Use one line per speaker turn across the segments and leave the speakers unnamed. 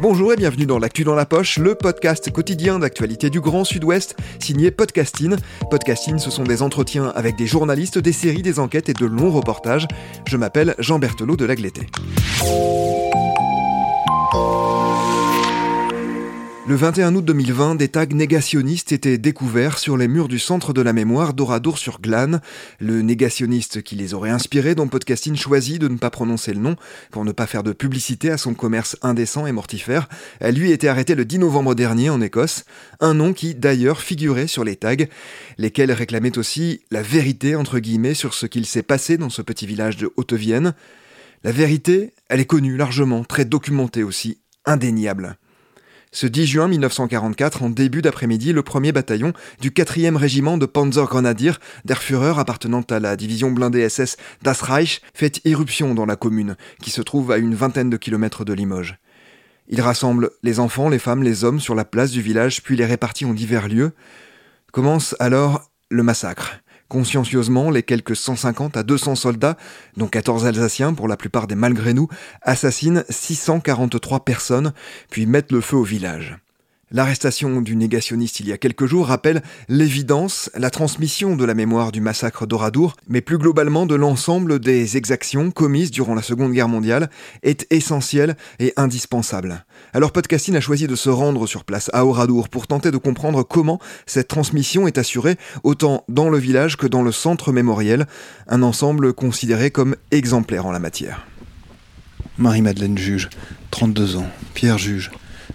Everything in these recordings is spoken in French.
Bonjour et bienvenue dans L'actu dans la poche, le podcast quotidien d'actualité du Grand Sud-Ouest, signé Podcasting. Podcasting, ce sont des entretiens avec des journalistes, des séries, des enquêtes et de longs reportages. Je m'appelle Jean Berthelot de Lagleté. Le 21 août 2020, des tags négationnistes étaient découverts sur les murs du centre de la mémoire d'Oradour-sur-Glane. Le négationniste qui les aurait inspirés, dont Podcasting choisit de ne pas prononcer le nom pour ne pas faire de publicité à son commerce indécent et mortifère, a lui été arrêté le 10 novembre dernier en Écosse. Un nom qui d'ailleurs figurait sur les tags, lesquels réclamaient aussi la vérité entre guillemets sur ce qu'il s'est passé dans ce petit village de Haute-Vienne. La vérité, elle est connue largement, très documentée aussi, indéniable. Ce 10 juin 1944, en début d'après-midi, le 1er bataillon du 4e régiment de Panzergrenadier der Führer appartenant à la division blindée SS Das Reich fait irruption dans la commune, qui se trouve à une vingtaine de kilomètres de Limoges. Il rassemble les enfants, les femmes, les hommes sur la place du village, puis les répartit en divers lieux. Commence alors le massacre. Consciencieusement, les quelques 150 à 200 soldats, dont 14 Alsaciens pour la plupart des malgré nous, assassinent 643 personnes, puis mettent le feu au village. L'arrestation du négationniste il y a quelques jours rappelle l'évidence, la transmission de la mémoire du massacre d'Oradour, mais plus globalement de l'ensemble des exactions commises durant la Seconde Guerre mondiale, est essentielle et indispensable. Alors Podcasting a choisi de se rendre sur place à Oradour pour tenter de comprendre comment cette transmission est assurée autant dans le village que dans le centre mémoriel, un ensemble considéré comme exemplaire en la matière.
Marie-Madeleine Juge, 32 ans. Pierre Juge,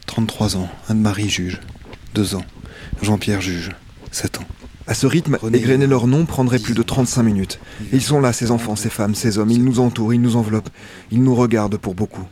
33 ans. Anne-Marie Juge, 2 ans. Jean-Pierre Juge, 7 ans.
À ce rythme, égrener leur nom prendrait plus de 35 minutes. Ils sont là, ces enfants, ces femmes, ces hommes. Ils nous entourent, ils nous enveloppent. Ils nous regardent pour beaucoup.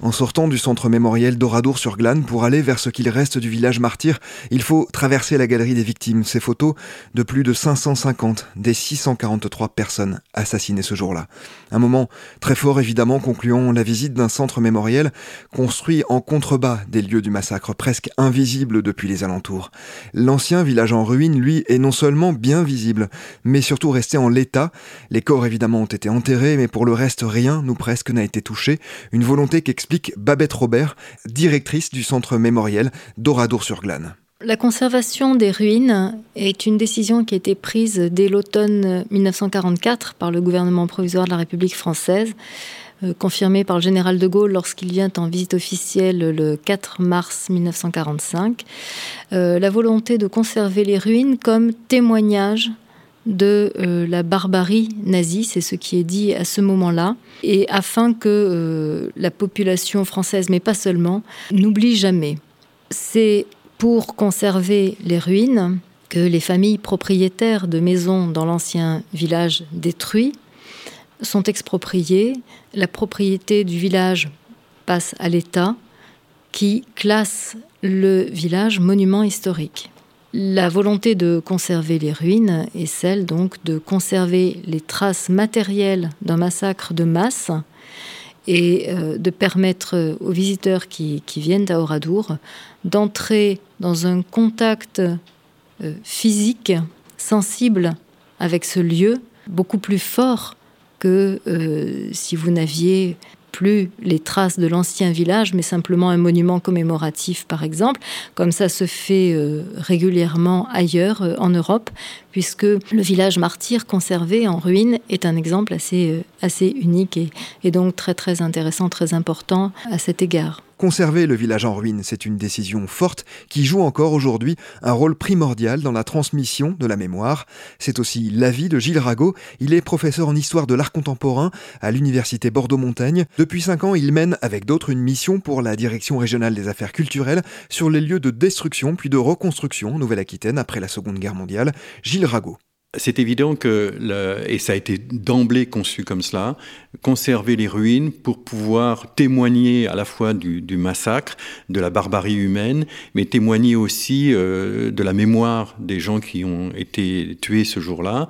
En sortant du centre mémoriel d'Oradour-sur-Glane pour aller vers ce qu'il reste du village martyr, il faut traverser la galerie des victimes. Ces photos de plus de 550 des 643 personnes assassinées ce jour-là. Un moment très fort évidemment concluant la visite d'un centre mémoriel construit en contrebas des lieux du massacre, presque invisible depuis les alentours. L'ancien village en ruine, lui, est non seulement bien visible, mais surtout resté en l'état. Les corps évidemment ont été enterrés, mais pour le reste rien, nous presque, n'a été touché. Une volonté qu'explique Babette Robert, directrice du centre mémoriel d'Oradour-sur-Glane.
La conservation des ruines est une décision qui a été prise dès l'automne 1944 par le gouvernement provisoire de la République française, euh, confirmée par le général de Gaulle lorsqu'il vient en visite officielle le 4 mars 1945. Euh, la volonté de conserver les ruines comme témoignage de euh, la barbarie nazie, c'est ce qui est dit à ce moment-là, et afin que euh, la population française, mais pas seulement, n'oublie jamais. C'est pour conserver les ruines que les familles propriétaires de maisons dans l'ancien village détruit sont expropriées. La propriété du village passe à l'État qui classe le village monument historique. La volonté de conserver les ruines est celle donc de conserver les traces matérielles d'un massacre de masse et euh, de permettre aux visiteurs qui, viennent à Oradour d'entrer dans un contact euh, physique, sensible avec ce lieu, beaucoup plus fort que euh, si vous n'aviez plus les traces de l'ancien village, mais simplement un monument commémoratif, par exemple, comme ça se fait euh, régulièrement ailleurs euh, en Europe, puisque le village martyr conservé en ruine est un exemple assez, euh, unique et, donc très intéressant, très important à cet égard.
Conserver le village en ruine, c'est une décision forte qui joue encore aujourd'hui un rôle primordial dans la transmission de la mémoire. C'est aussi l'avis de Gilles Rago. Il est professeur en histoire de l'art contemporain à l'université Bordeaux-Montaigne. Depuis cinq ans, il mène avec d'autres une mission pour la direction régionale des affaires culturelles sur les lieux de destruction puis de reconstruction en Nouvelle-Aquitaine après la Seconde Guerre mondiale. Gilles Rago.
C'est évident que, et ça a été d'emblée conçu comme cela, conserver les ruines pour pouvoir témoigner à la fois du, massacre, de la barbarie humaine, mais témoigner aussi euh, de la mémoire des gens qui ont été tués ce jour-là.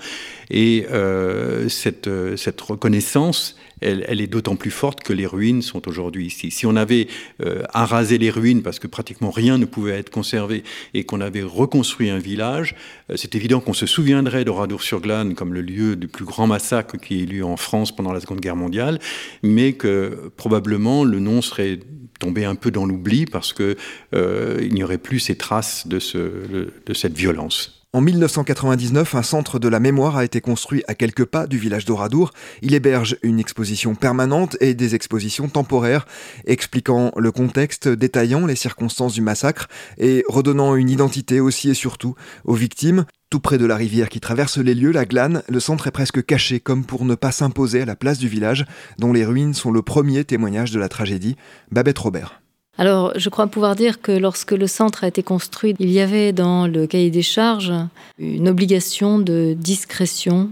Et euh, cette, cette reconnaissance, elle, est d'autant plus forte que les ruines sont aujourd'hui ici. Si on avait euh, arasé les ruines parce que pratiquement rien ne pouvait être conservé et qu'on avait reconstruit un village, euh, c'est évident qu'on se souviendrait d'Oradour-sur-Glane comme le lieu du plus grand massacre qui ait eu lieu en France pendant la Seconde Guerre mondiale, mais que probablement le nom serait tombé un peu dans l'oubli parce qu'il euh, n'y aurait plus ces traces de, ce, de cette violence.
En 1999, un centre de la mémoire a été construit à quelques pas du village d'Oradour. Il héberge une exposition permanente et des expositions temporaires, expliquant le contexte, détaillant les circonstances du massacre et redonnant une identité aussi et surtout aux victimes. Tout près de la rivière qui traverse les lieux, la glane, le centre est presque caché comme pour ne pas s'imposer à la place du village, dont les ruines sont le premier témoignage de la tragédie. Babette Robert.
Alors, je crois pouvoir dire que lorsque le centre a été construit, il y avait dans le cahier des charges une obligation de discrétion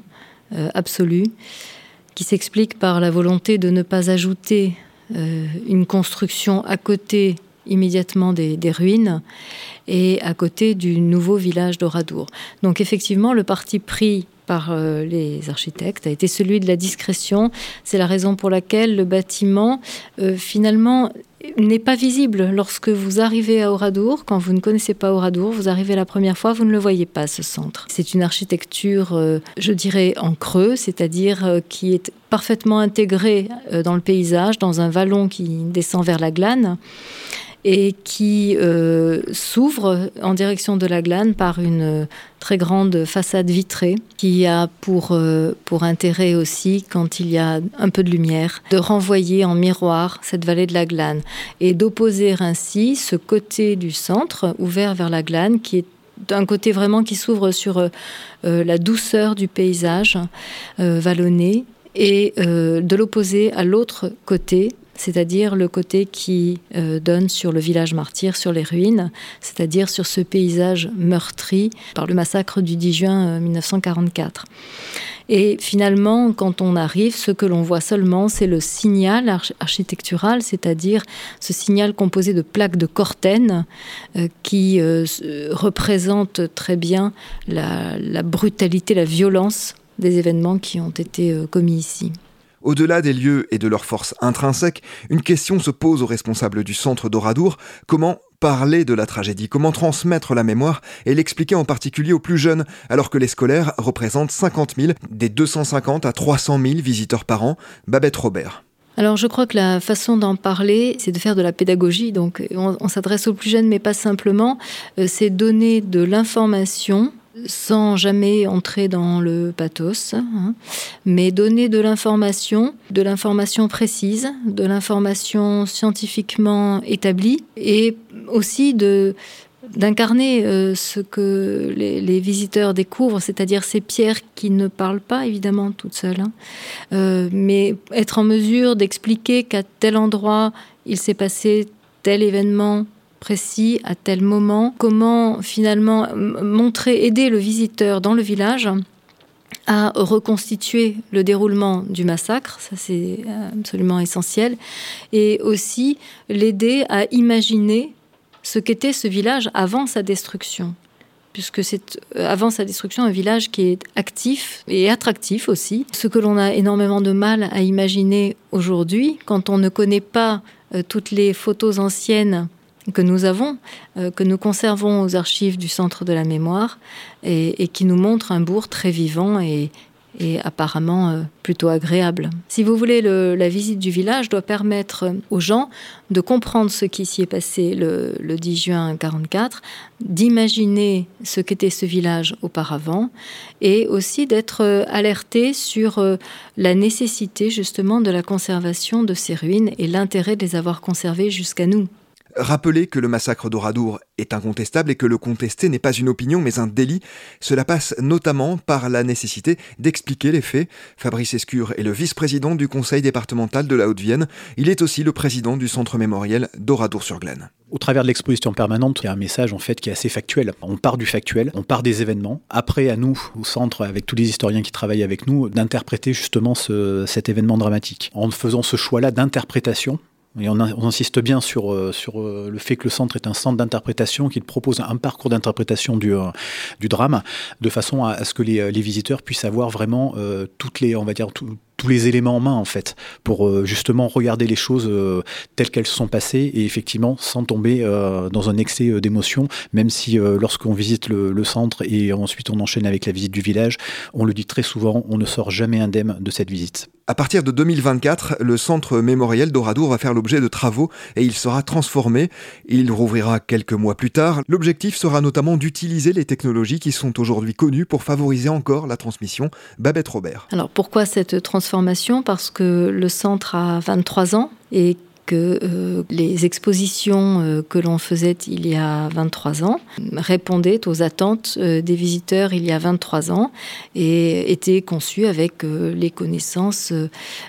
euh, absolue qui s'explique par la volonté de ne pas ajouter euh, une construction à côté immédiatement des, ruines et à côté du nouveau village d'Oradour. Donc effectivement, le parti pris par euh, les architectes a été celui de la discrétion. C'est la raison pour laquelle le bâtiment, finalement, n'est pas visible lorsque vous arrivez à Oradour. Quand vous ne connaissez pas Oradour, vous arrivez la première fois, vous ne le voyez pas, ce centre. C'est une architecture, euh, je dirais, en creux, c'est-à-dire euh, qui est parfaitement intégrée euh, dans le paysage, dans un vallon qui descend vers la glane et qui euh, s'ouvre en direction de la glane par une très grande façade vitrée qui a pour, euh, pour intérêt aussi, quand il y a un peu de lumière, de renvoyer en miroir cette vallée de la glane et d'opposer ainsi ce côté du centre ouvert vers la glane qui est un côté vraiment qui s'ouvre sur euh, la douceur du paysage vallonné et de l'opposer à l'autre côté c'est-à-dire le côté qui euh, donne sur le village martyr, sur les ruines, c'est-à-dire sur ce paysage meurtri par le massacre du 10 juin 1944. Euh, Et finalement, quand on arrive, ce que l'on voit seulement, c'est le signal architectural, c'est-à-dire ce signal composé de plaques de cortène euh, qui représente très bien la brutalité, la violence des événements qui ont été commis ici.
Au-delà des lieux et de leur force intrinsèque, une question se pose aux responsables du centre d'Oradour. Comment parler de la tragédie, comment transmettre la mémoire et l'expliquer en particulier aux plus jeunes, alors que les scolaires représentent 50 000 des 250 à 300 000 visiteurs par an? Babette Robert.
Alors je crois que la façon d'en parler, c'est de faire de la pédagogie. Donc on, s'adresse aux plus jeunes, mais pas simplement. Euh, c'est donner de l'information sans jamais entrer dans le pathos, hein, mais donner de l'information, de l'information précise, de l'information scientifiquement établie, et aussi de d'incarner euh, ce que les, visiteurs découvrent, c'est-à-dire ces pierres qui ne parlent pas évidemment toutes seules, hein, euh, mais être en mesure d'expliquer qu'à tel endroit il s'est passé tel événement précis à tel moment, comment finalement montrer, aider le visiteur dans le village à reconstituer le déroulement du massacre, ça c'est absolument essentiel, et aussi l'aider à imaginer ce qu'était ce village avant sa destruction puisque c'est euh, avant sa destruction un village qui est actif et attractif aussi. Ce que l'on a énormément de mal à imaginer aujourd'hui, quand on ne connaît pas euh, toutes les photos anciennes que nous avons, euh, que nous conservons aux archives du Centre de la mémoire et, qui nous montre un bourg très vivant et, apparemment euh, plutôt agréable. Si vous voulez, la visite du village doit permettre aux gens de comprendre ce qui s'y est passé le, 10 juin 1944, d'imaginer ce qu'était ce village auparavant et aussi d'être euh, alerté sur la nécessité justement de la conservation de ces ruines et l'intérêt de les avoir conservées jusqu'à nous.
Rappeler que le massacre d'Oradour est incontestable et que le contester n'est pas une opinion mais un délit, cela passe notamment par la nécessité d'expliquer les faits. Fabrice Escure est le vice-président du conseil départemental de la Haute-Vienne. Il est aussi le président du centre mémoriel d'Oradour-sur-Glane.
Au travers de l'exposition permanente, il y a un message en fait qui est assez factuel. On part du factuel, on part des événements. Après, à nous, au centre, avec tous les historiens qui travaillent avec nous, d'interpréter justement cet événement dramatique. En faisant ce choix-là d'interprétation, et on, insiste bien sur, euh, sur euh, le fait que le centre est un centre d'interprétation, qu'il propose un parcours d'interprétation du, euh, du drame, de façon à, ce que les, les, visiteurs puissent avoir vraiment toutes les, on va dire, tous les éléments en main en fait pour justement regarder les choses telles qu'elles se sont passées et effectivement sans tomber dans un excès d'émotion même si lorsqu'on visite le, le, centre et ensuite on enchaîne avec la visite du village on le dit très souvent on ne sort jamais indemne de cette visite
à partir de 2024, le centre mémoriel d'Oradour va faire l'objet de travaux et il sera transformé. Il rouvrira quelques mois plus tard. L'objectif sera notamment d'utiliser les technologies qui sont aujourd'hui connues pour favoriser encore la transmission. Babette Robert.
Alors pourquoi cette transformation? Parce que le centre a 23 ans et que euh, les expositions euh, que l'on faisait il y a 23 ans répondaient aux attentes euh, des visiteurs il y a 23 ans et étaient conçues avec les connaissances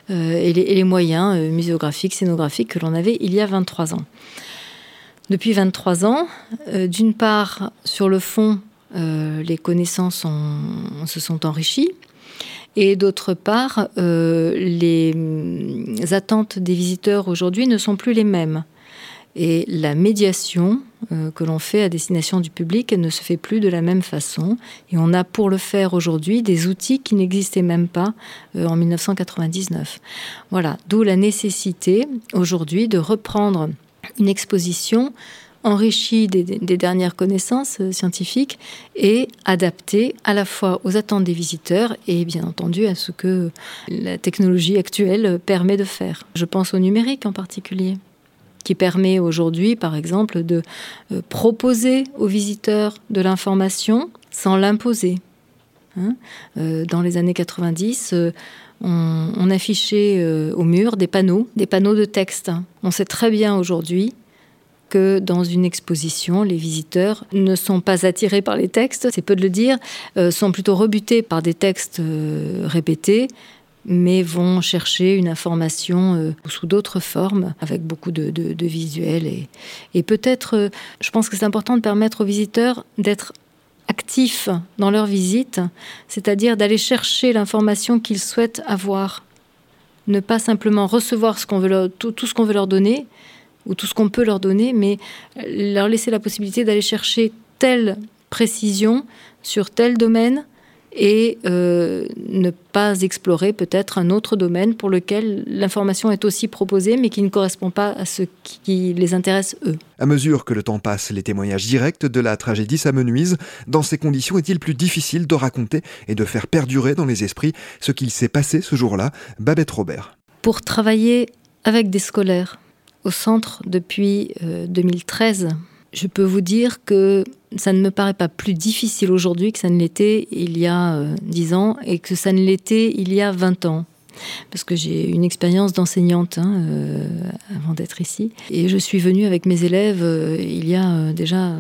et les, moyens muséographiques, scénographiques que l'on avait il y a 23 ans. Depuis 23 ans, d'une part, sur le fond, les connaissances se sont enrichies et d'autre part, euh, les attentes des visiteurs aujourd'hui ne sont plus les mêmes. Et la médiation euh, que l'on fait à destination du public ne se fait plus de la même façon. Et on a pour le faire aujourd'hui des outils qui n'existaient même pas euh, en 1999. Voilà, d'où la nécessité aujourd'hui de reprendre une exposition enrichi des, dernières connaissances euh, scientifiques et adapté à la fois aux attentes des visiteurs et bien entendu à ce que la technologie actuelle permet de faire. Je pense au numérique en particulier qui permet aujourd'hui, par exemple, de euh, proposer aux visiteurs de l'information sans l'imposer. Hein. Euh, dans les années 90, on, on affichait au mur des panneaux, des panneaux de texte. On sait très bien aujourd'hui que dans une exposition, les visiteurs ne sont pas attirés par les textes, c'est peu de le dire, euh, sont plutôt rebutés par des textes euh, répétés mais vont chercher une information euh, sous d'autres formes, avec beaucoup de, visuels. Et, peut-être, je pense que c'est important de permettre aux visiteurs d'être actifs dans leur visite, c'est-à-dire d'aller chercher l'information qu'ils souhaitent avoir. Ne pas simplement recevoir tout ce qu'on veut leur donner, ou tout ce qu'on peut leur donner, mais leur laisser la possibilité d'aller chercher telle précision sur tel domaine et euh, ne pas explorer peut-être un autre domaine pour lequel l'information est aussi proposée mais qui ne correspond pas à ce qui les intéresse eux.
À mesure que le temps passe, les témoignages directs de la tragédie s'amenuisent. Dans ces conditions, est-il plus difficile de raconter et de faire perdurer dans les esprits ce qu'il s'est passé ce jour-là? Babette Robert.
Pour travailler avec des scolaires, au centre depuis 2013. Euh, je peux vous dire que ça ne me paraît pas plus difficile aujourd'hui que ça ne l'était il y a euh, dix ans et que ça ne l'était il y a 20 ans parce que j'ai une expérience d'enseignante hein, euh, avant d'être ici. Et je suis venue avec mes élèves il y a déjà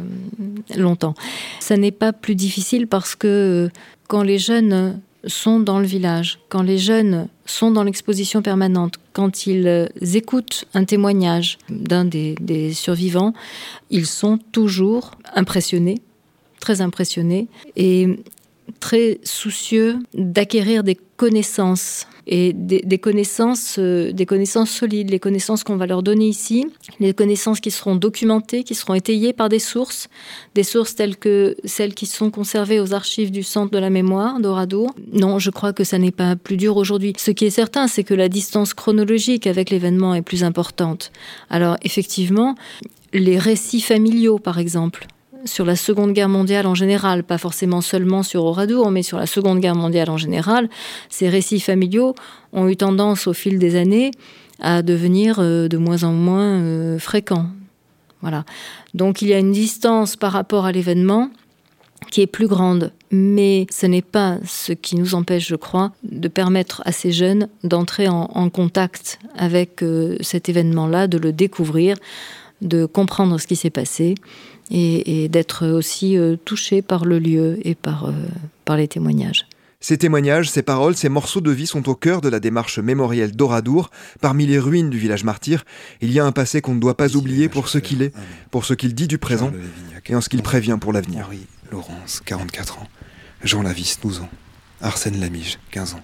longtemps. Ça n'est pas plus difficile parce que quand les jeunes sont dans le village, quand les jeunes sont dans l'exposition permanente, quand ils euh, écoutent un témoignage d'un des, des, survivants, ils sont toujours impressionnés, très impressionnés, et très soucieux d'acquérir des connaissances et des, connaissances, euh, des connaissances solides, les connaissances qu'on va leur donner ici, les connaissances qui seront documentées, qui seront étayées par des sources, des sources telles que celles qui sont conservées aux archives du Centre de la mémoire d'Oradour. Non, je crois que ça n'est pas plus dur aujourd'hui. Ce qui est certain, c'est que la distance chronologique avec l'événement est plus importante. Alors effectivement, les récits familiaux, par exemple, sur la Seconde Guerre mondiale en général, pas forcément seulement sur Oradour, mais sur la Seconde Guerre mondiale en général, ces récits familiaux ont eu tendance au fil des années à devenir euh, de moins en moins euh, fréquents. Voilà. Donc il y a une distance par rapport à l'événement qui est plus grande, mais ce n'est pas ce qui nous empêche, je crois, de permettre à ces jeunes d'entrer en, contact avec euh, cet événement-là, de le découvrir, de comprendre ce qui s'est passé et, d'être aussi euh, touché par le lieu et par, euh, par les témoignages.
Ces témoignages, ces paroles, ces morceaux de vie sont au cœur de la démarche mémorielle d'Oradour. Parmi les ruines du village martyr, il y a un passé qu'on ne doit pas oublier pour ce qu'il est, pour ce qu'il dit du présent et en ce qu'il prévient pour l'avenir.
Laurence, 44 ans. Jean Lavis, 12 ans. Arsène Lamige, 15 ans.